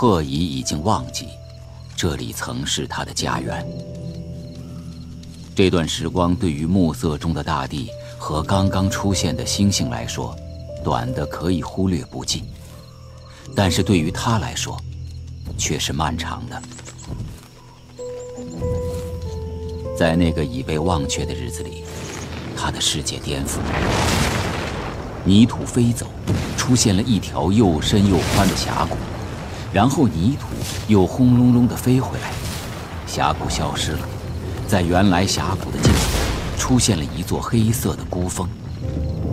贺乙已经忘记，这里曾是他的家园。这段时光对于暮色中的大地和刚刚出现的星星来说，短的可以忽略不计；但是对于他来说，却是漫长的。在那个已被忘却的日子里，他的世界颠覆，泥土飞走，出现了一条又深又宽的峡谷，然后泥土又轰隆隆地飞回来，峡谷消失了。在原来峡谷的尽头，出现了一座黑色的孤峰。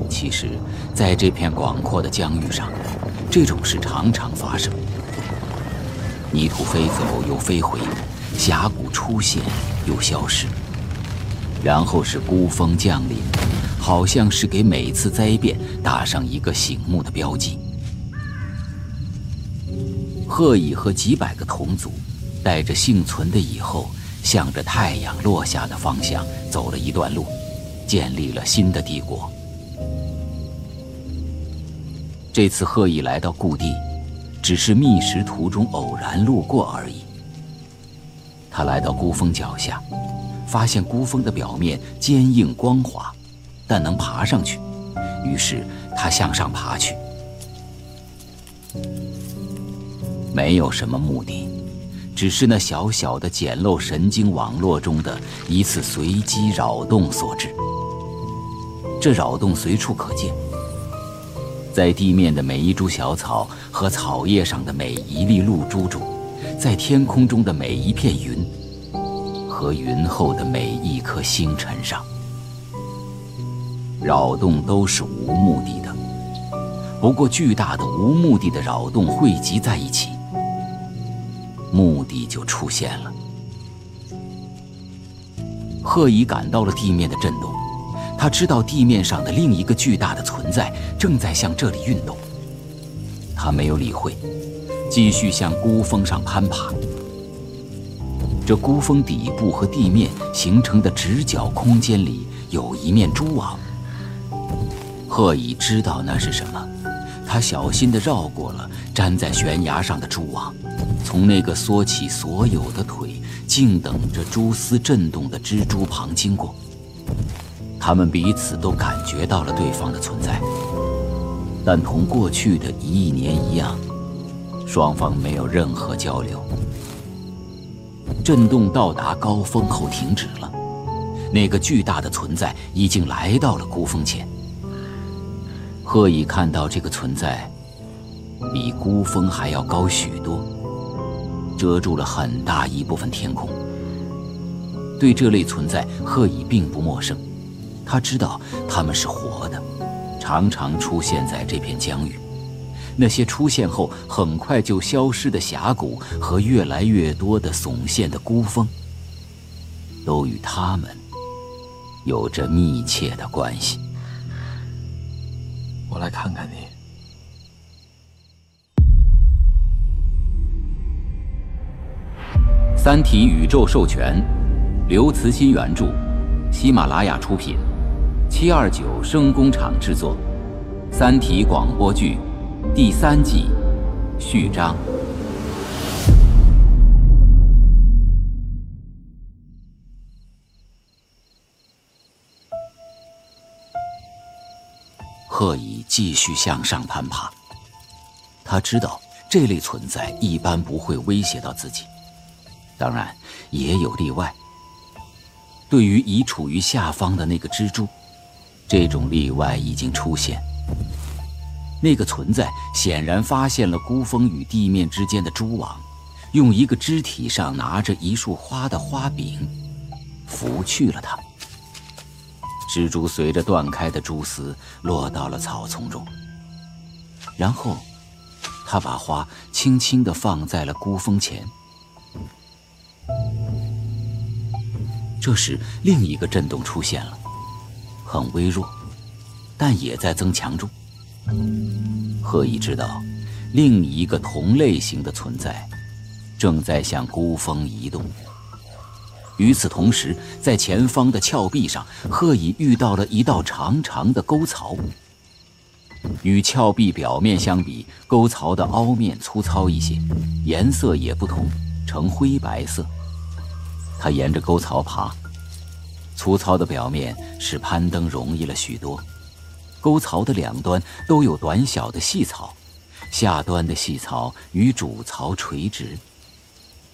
其实，在这片广阔的疆域上，这种事常常发生。泥土飞走又飞回，峡谷出现又消失，然后是孤峰降临，好像是给每次灾变打上一个醒目的标记。贺乙和几百个同族，带着幸存的以后。向着太阳落下的方向走了一段路，建立了新的帝国。这次贺乙来到故地，只是觅食途中偶然路过而已。他来到孤峰脚下，发现孤峰的表面坚硬光滑，但能爬上去，于是他向上爬去，没有什么目的。只是那小小的简陋神经网络中的一次随机扰动所致。这扰动随处可见，在地面的每一株小草和草叶上的每一粒露珠中，在天空中的每一片云和云后的每一颗星辰上，扰动都是无目的的。不过，巨大的无目的的扰动汇集在一起。目的就出现了。贺乙感到了地面的震动，他知道地面上的另一个巨大的存在正在向这里运动。他没有理会，继续向孤峰上攀爬。这孤峰底部和地面形成的直角空间里有一面蛛网。贺乙知道那是什么，他小心地绕过了粘在悬崖上的蛛网。从那个缩起所有的腿，静等着蛛丝震动的蜘蛛旁经过，他们彼此都感觉到了对方的存在，但同过去的一亿年一样，双方没有任何交流。震动到达高峰后停止了，那个巨大的存在已经来到了孤峰前。贺以看到这个存在，比孤峰还要高许多。遮住了很大一部分天空。对这类存在，贺乙并不陌生。他知道他们是活的，常常出现在这片疆域。那些出现后很快就消失的峡谷和越来越多的耸现的孤峰，都与他们有着密切的关系。我来看看你。《三体》宇宙授权，刘慈欣原著，喜马拉雅出品，七二九声工厂制作，《三体》广播剧第三季序章。贺乙继续向上攀爬，他知道这类存在一般不会威胁到自己。当然，也有例外。对于已处于下方的那个蜘蛛，这种例外已经出现。那个存在显然发现了孤峰与地面之间的蛛网，用一个肢体上拿着一束花的花柄，拂去了它。蜘蛛随着断开的蛛丝落到了草丛中，然后，他把花轻轻地放在了孤峰前。这时，另一个震动出现了，很微弱，但也在增强中。贺乙知道，另一个同类型的存在正在向孤峰移动。与此同时，在前方的峭壁上，贺乙遇到了一道长长的沟槽。与峭壁表面相比，沟槽的凹面粗糙一些，颜色也不同，呈灰白色。他沿着沟槽爬，粗糙的表面使攀登容易了许多。沟槽的两端都有短小的细槽，下端的细槽与主槽垂直，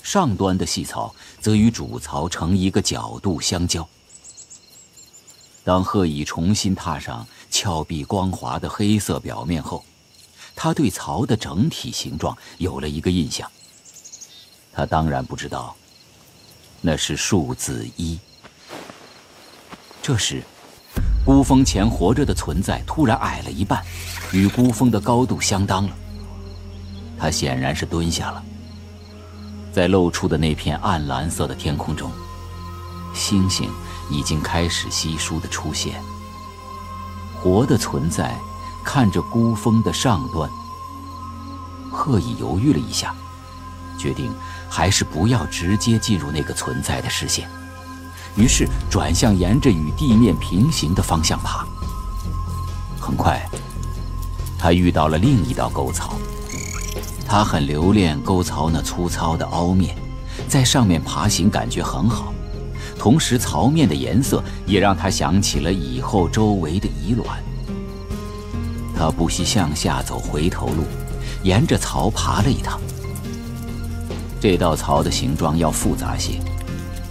上端的细槽则与主槽成一个角度相交。当贺乙重新踏上峭壁光滑的黑色表面后，他对槽的整体形状有了一个印象。他当然不知道，那是数字一。这时，孤峰前活着的存在突然矮了一半，与孤峰的高度相当了。他显然是蹲下了。在露出的那片暗蓝色的天空中，星星已经开始稀疏的出现。活的存在看着孤峰的上端，贺乙犹豫了一下，决定还是不要直接进入那个存在的视线，于是转向沿着与地面平行的方向爬。很快，他遇到了另一道沟槽，他很留恋沟槽那粗糙的凹面，在上面爬行感觉很好。同时，槽面的颜色也让他想起了以后周围的乙卵。他不惜向下走回头路，沿着槽爬了一趟。这道槽的形状要复杂些，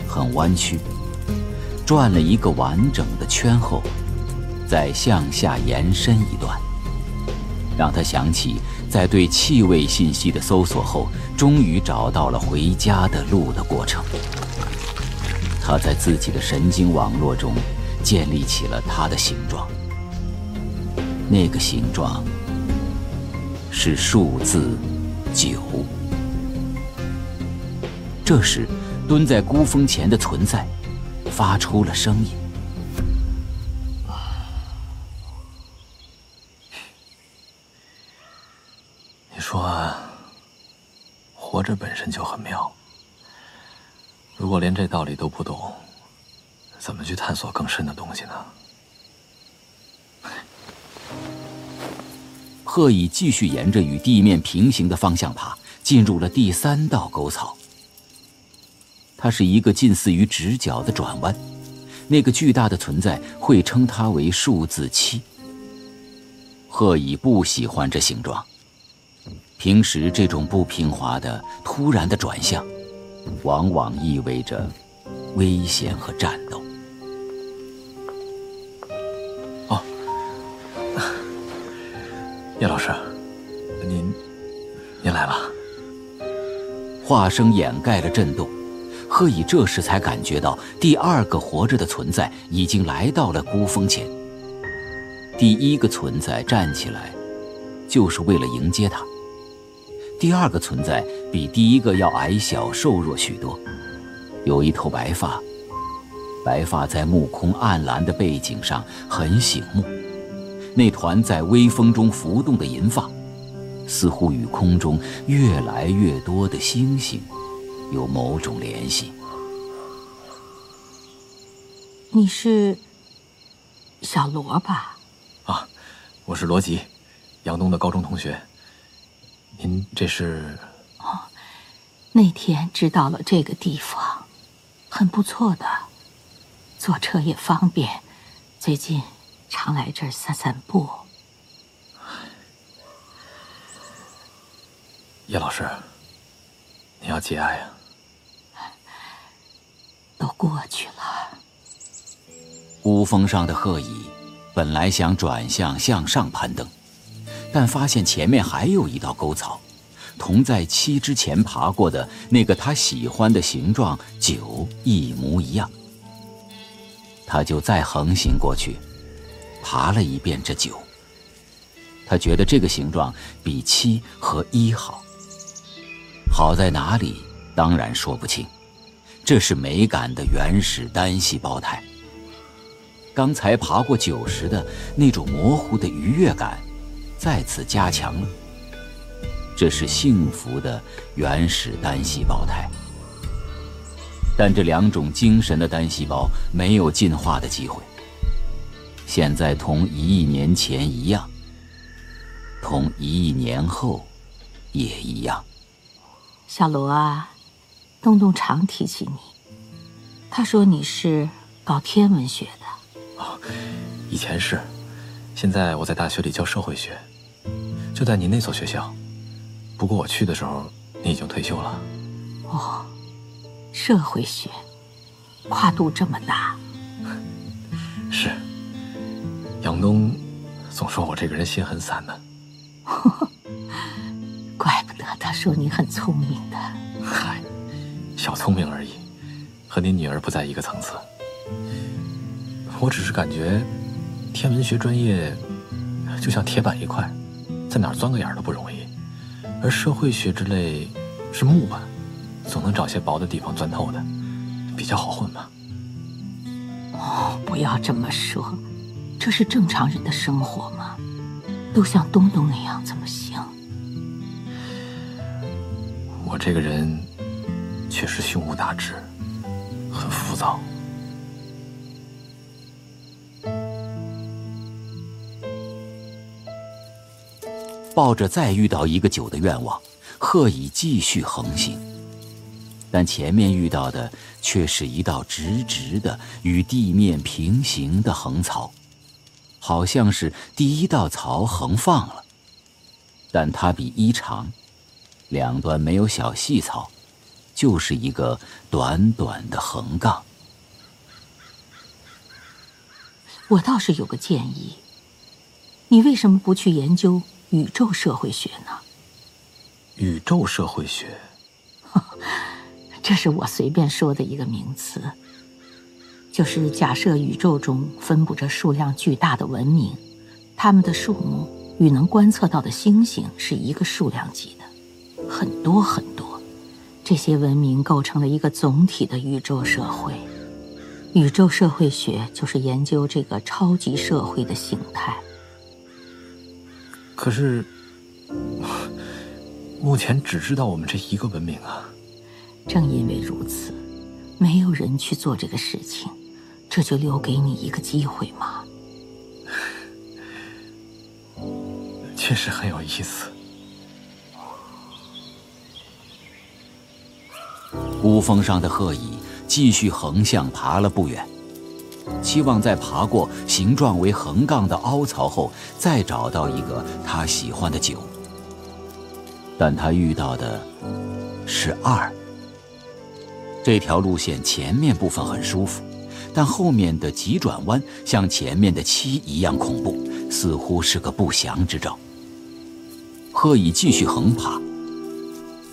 很弯曲，转了一个完整的圈后，再向下延伸一段，让他想起在对气味信息的搜索后，终于找到了回家的路的过程。他在自己的神经网络中建立起了它的形状，那个形状是数字九。这时，蹲在孤峰前的存在发出了声音：“你说，活着本身就很妙。”如果连这道理都不懂，怎么去探索更深的东西呢？贺乙继续沿着与地面平行的方向爬，进入了第三道沟槽。它是一个近似于直角的转弯，那个巨大的存在会称它为数字七。贺乙不喜欢这形状，平时这种不平滑的、突然的转向。往往意味着危险和战斗。哦，叶老师，您您来了。话声掩盖了震动，贺乙这时才感觉到第二个活着的存在已经来到了孤峰前。第一个存在站起来，就是为了迎接他。第二个存在比第一个要矮小瘦弱许多，有一头白发，白发在目空暗蓝的背景上很醒目。那团在微风中浮动的银发，似乎与空中越来越多的星星有某种联系。你是小罗吧？啊，我是罗吉，杨东的高中同学。您这是？哦，那天知道了这个地方，很不错的，坐车也方便，最近常来这儿散散步。叶老师，你要节哀啊。都过去了。孤峰上的鹤蚁本来想转向向上攀登。但发现前面还有一道沟槽，同在七之前爬过的那个他喜欢的形状九一模一样。他就再横行过去，爬了一遍这九。他觉得这个形状比七和一好。好在哪里？当然说不清。这是美感的原始单细胞态。刚才爬过九十的那种模糊的愉悦感。再次加强了，这是幸福的原始单细胞态。但这两种精神的单细胞没有进化的机会。现在同一亿年前一样，同一亿年后也一样。小罗啊，东东常提起你，他说你是搞天文学的。哦，以前是，现在我在大学里教社会学，就在您那所学校。不过我去的时候，你已经退休了。哦，社会学，跨度这么大。是，杨东总说我这个人心很散的。怪不得他说你很聪明的。嗨，小聪明而已，和你女儿不在一个层次。我只是感觉，天文学专业就像铁板一块，在哪儿钻个眼都不容易，而社会学之类是木板，总能找些薄的地方钻透的，比较好混嘛。哦，不要这么说，这是正常人的生活吗？都像东东那样怎么行？我这个人确实胸无大志，很浮躁。抱着再遇到一个九的愿望，贺乙继续横行，但前面遇到的却是一道直直的与地面平行的横槽，好像是第一道槽横放了，但它比一长，两端没有小细槽，就是一个短短的横杠。我倒是有个建议，你为什么不去研究？宇宙社会学呢？宇宙社会学，这是我随便说的一个名词。就是假设宇宙中分布着数量巨大的文明，它们的数目与能观测到的星星是一个数量级的，很多很多。这些文明构成了一个总体的宇宙社会。宇宙社会学就是研究这个超级社会的形态。可是，目前只知道我们这一个文明啊。正因为如此，没有人去做这个事情，这就留给你一个机会嘛。确实很有意思。孤峰上的鹤蚁继续横向爬了不远。期望在爬过形状为横杠的凹槽后，再找到一个他喜欢的九。但他遇到的是二。这条路线前面部分很舒服，但后面的急转弯像前面的七一样恐怖，似乎是个不祥之兆。贺乙继续横爬，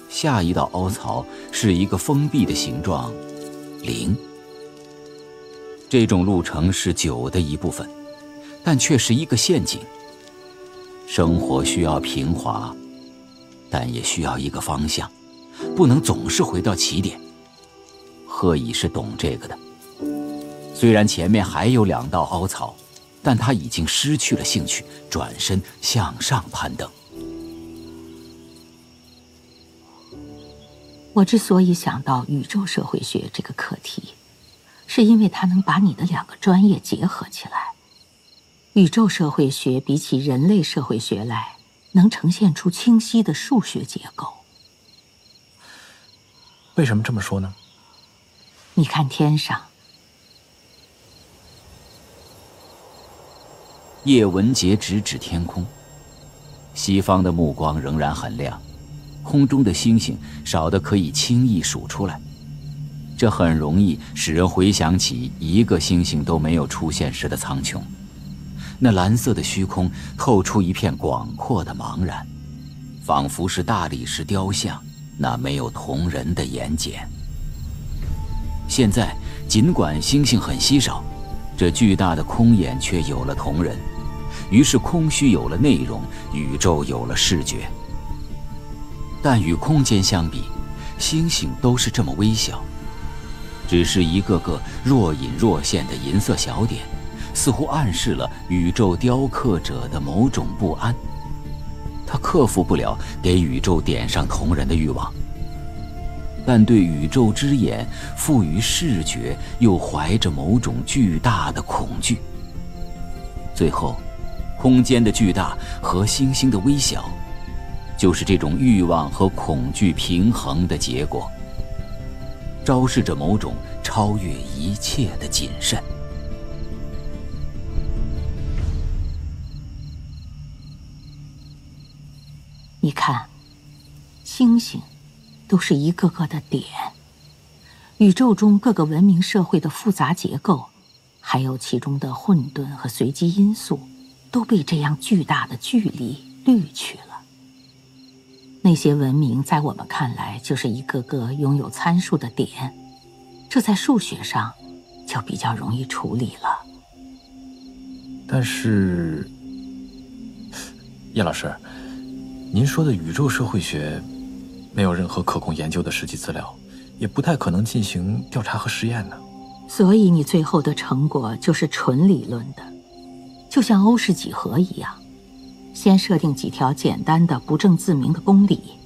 下一道凹槽是一个封闭的形状，零。这种路程是九的一部分，但却是一个陷阱。生活需要平滑，但也需要一个方向，不能总是回到起点。贺乙是懂这个的。虽然前面还有两道凹槽，但他已经失去了兴趣，转身向上攀登。我之所以想到宇宙社会学这个课题。是因为它能把你的两个专业结合起来。宇宙社会学比起人类社会学来，能呈现出清晰的数学结构。为什么这么说呢？你看天上，叶文洁直指天空，西方的目光仍然很亮，空中的星星少得可以轻易数出来。这很容易使人回想起一个星星都没有出现时的苍穹，那蓝色的虚空透出一片广阔的茫然，仿佛是大理石雕像那没有瞳仁的眼睑。现在，尽管星星很稀少，这巨大的空眼却有了瞳仁，于是空虚有了内容，宇宙有了视觉。但与空间相比，星星都是这么微小。只是一个个若隐若现的银色小点，似乎暗示了宇宙雕刻者的某种不安。他克服不了给宇宙点上瞳仁的欲望，但对宇宙之眼赋予视觉，又怀着某种巨大的恐惧。最后，空间的巨大和星星的微小，就是这种欲望和恐惧平衡的结果，昭示着某种超越一切的谨慎。你看，星星都是一个个的点，宇宙中各个文明社会的复杂结构，还有其中的混沌和随机因素，都被这样巨大的距离滤去了。那些文明在我们看来就是一个个拥有参数的点，这在数学上就比较容易处理了。但是，叶老师。您说的宇宙社会学，没有任何可供研究的实际资料，也不太可能进行调查和实验呢。所以你最后的成果就是纯理论的，就像欧式几何一样，先设定几条简单的不证自明的公理，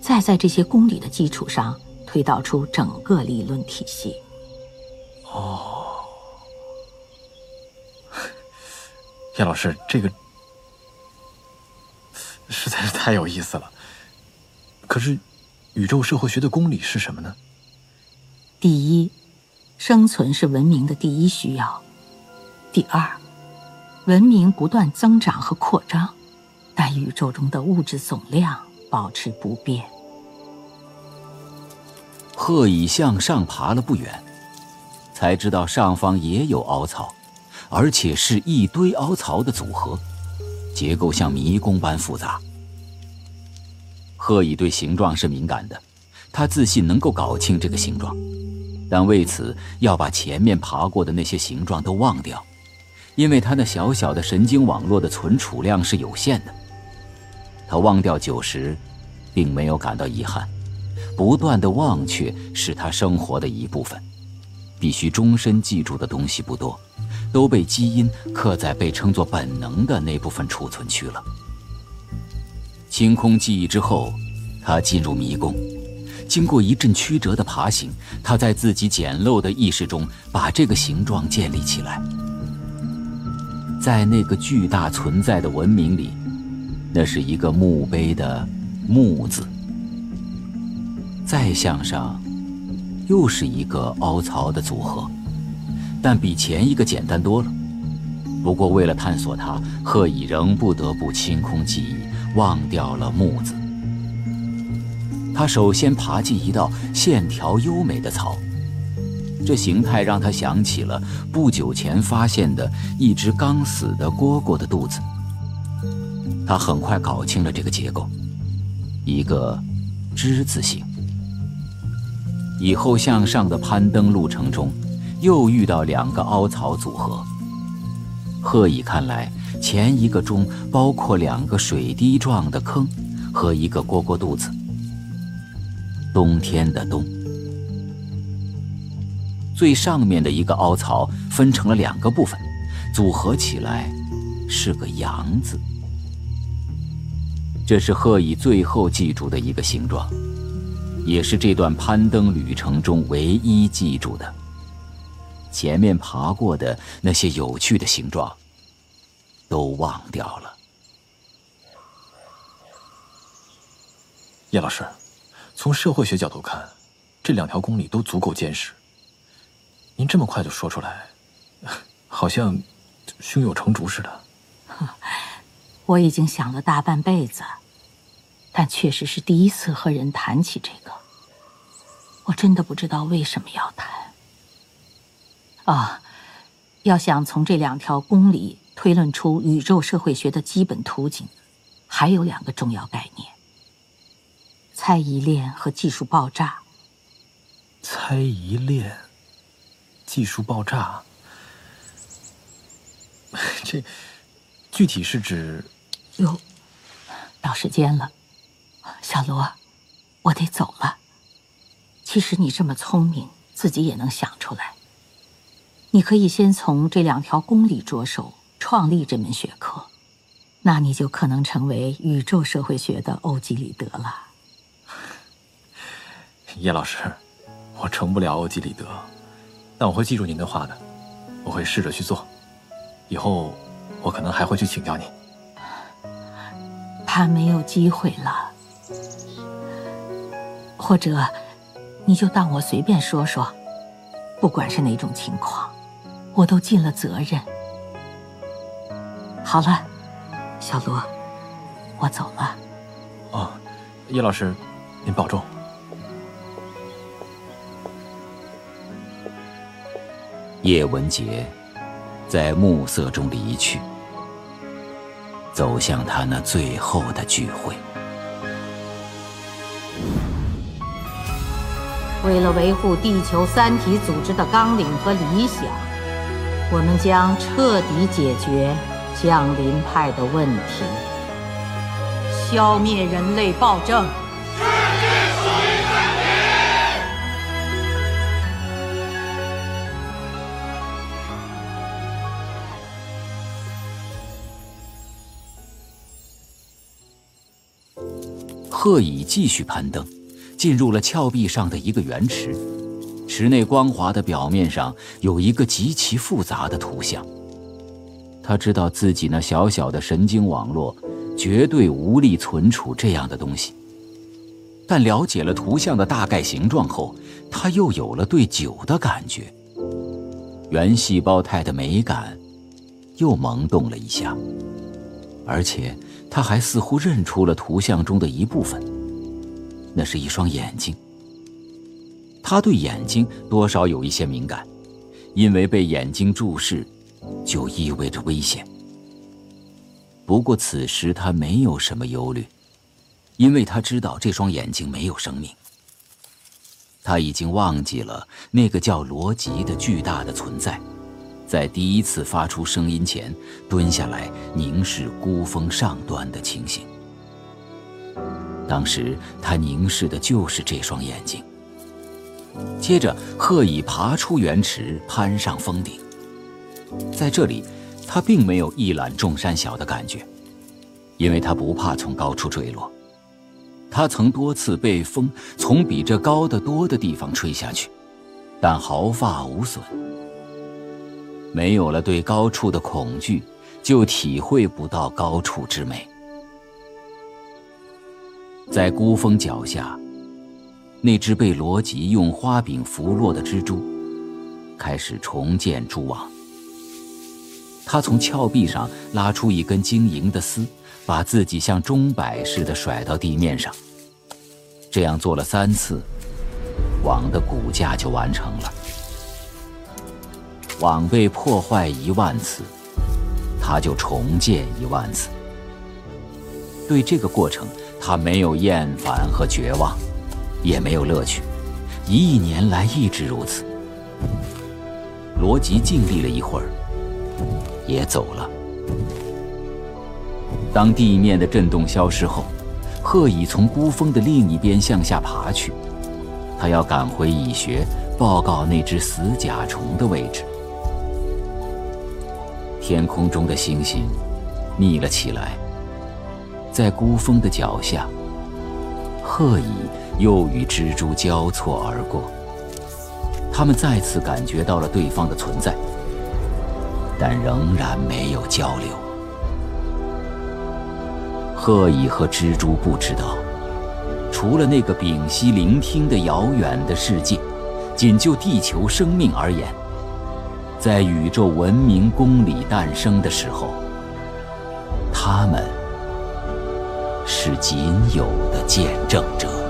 再在这些公理的基础上推导出整个理论体系。哦，叶老师，这个。实在是太有意思了。可是，宇宙社会学的公理是什么呢？第一，生存是文明的第一需要；第二，文明不断增长和扩张，但宇宙中的物质总量保持不变。鹤已向上爬了不远，才知道上方也有凹槽，而且是一堆凹槽的组合。结构像迷宫般复杂。鹤已对形状是敏感的，他自信能够搞清这个形状，但为此要把前面爬过的那些形状都忘掉，因为他那小小的神经网络的存储量是有限的。他忘掉九十，并没有感到遗憾，不断的忘却是他生活的一部分，必须终身记住的东西不多。都被基因刻在被称作本能的那部分储存区了。清空记忆之后，他进入迷宫，经过一阵曲折的爬行，他在自己简陋的意识中把这个形状建立起来。在那个巨大存在的文明里，那是一个墓碑的“墓”字。再向上，又是一个凹槽的组合。但比前一个简单多了。不过，为了探索它，贺乙仍不得不清空记忆，忘掉了“木”字。他首先爬进一道线条优美的槽，这形态让他想起了不久前发现的一只刚死的蝈蝈的肚子。他很快搞清了这个结构，一个之字形。以后向上的攀登路程中，又遇到两个凹槽组合。贺乙看来，前一个中包括两个水滴状的坑和一个蝈蝈肚子。冬天的冬。最上面的一个凹槽分成了两个部分，组合起来是个阳字。这是贺乙最后记住的一个形状，也是这段攀登旅程中唯一记住的。前面爬过的那些有趣的形状，都忘掉了。叶老师，从社会学角度看，这两条公理都足够坚实。您这么快就说出来，好像胸有成竹似的。我已经想了大半辈子，但确实是第一次和人谈起这个。我真的不知道为什么要谈。啊，要想从这两条公理推论出宇宙社会学的基本图景，还有两个重要概念：猜疑链和技术爆炸。猜疑链、技术爆炸，这具体是指？哟，到时间了，小罗，我得走了。其实你这么聪明，自己也能想出来。你可以先从这两条公理着手创立这门学科，那你就可能成为宇宙社会学的欧几里得了。叶老师，我成不了欧几里得，但我会记住您的话的，我会试着去做。以后我可能还会去请教你。怕没有机会了，或者你就当我随便说说，不管是哪种情况，我都尽了责任。好了，小罗，我走了。哦，叶老师，您保重。叶文洁在暮色中离去，走向他那最后的聚会。为了维护地球三体组织的纲领和理想，我们将彻底解决降临派的问题，消灭人类暴政。贺乙继续攀登，进入了峭壁上的一个圆池。池内光滑的表面上有一个极其复杂的图像。他知道自己那小小的神经网络绝对无力存储这样的东西，但了解了图像的大概形状后，他又有了对酒的感觉。原细胞态的美感又萌动了一下，而且。他还似乎认出了图像中的一部分，那是一双眼睛。他对眼睛多少有一些敏感，因为被眼睛注视，就意味着危险。不过此时他没有什么忧虑，因为他知道这双眼睛没有生命。他已经忘记了那个叫罗辑的巨大的存在。在第一次发出声音前，蹲下来凝视孤峰上端的情形。当时他凝视的就是这双眼睛。接着，贺乙爬出圆池，攀上峰顶。在这里，他并没有一览众山小的感觉，因为他不怕从高处坠落。他曾多次被风从比这高得多的地方吹下去，但毫发无损。没有了对高处的恐惧，就体会不到高处之美。在孤峰脚下，那只被罗辑用花柄拂落的蜘蛛，开始重建蛛网。他从峭壁上拉出一根晶莹的丝，把自己像钟摆似的甩到地面上。这样做了三次，网的骨架就完成了。网被破坏一万次，他就重建一万次。对这个过程，他没有厌烦和绝望，也没有乐趣。一亿年来一直如此。罗辑静立了一会儿，也走了。当地面的震动消失后，贺乙从孤峰的另一边向下爬去，他要赶回蚁穴报告那只死甲虫的位置。天空中的星星腻了起来，在孤峰的脚下，鹤蚁又与蜘蛛交错而过。他们再次感觉到了对方的存在，但仍然没有交流。鹤蚁和蜘蛛不知道，除了那个屏息聆听的遥远的世界，仅就地球生命而言。在宇宙文明公理诞生的时候，他们是仅有的见证者。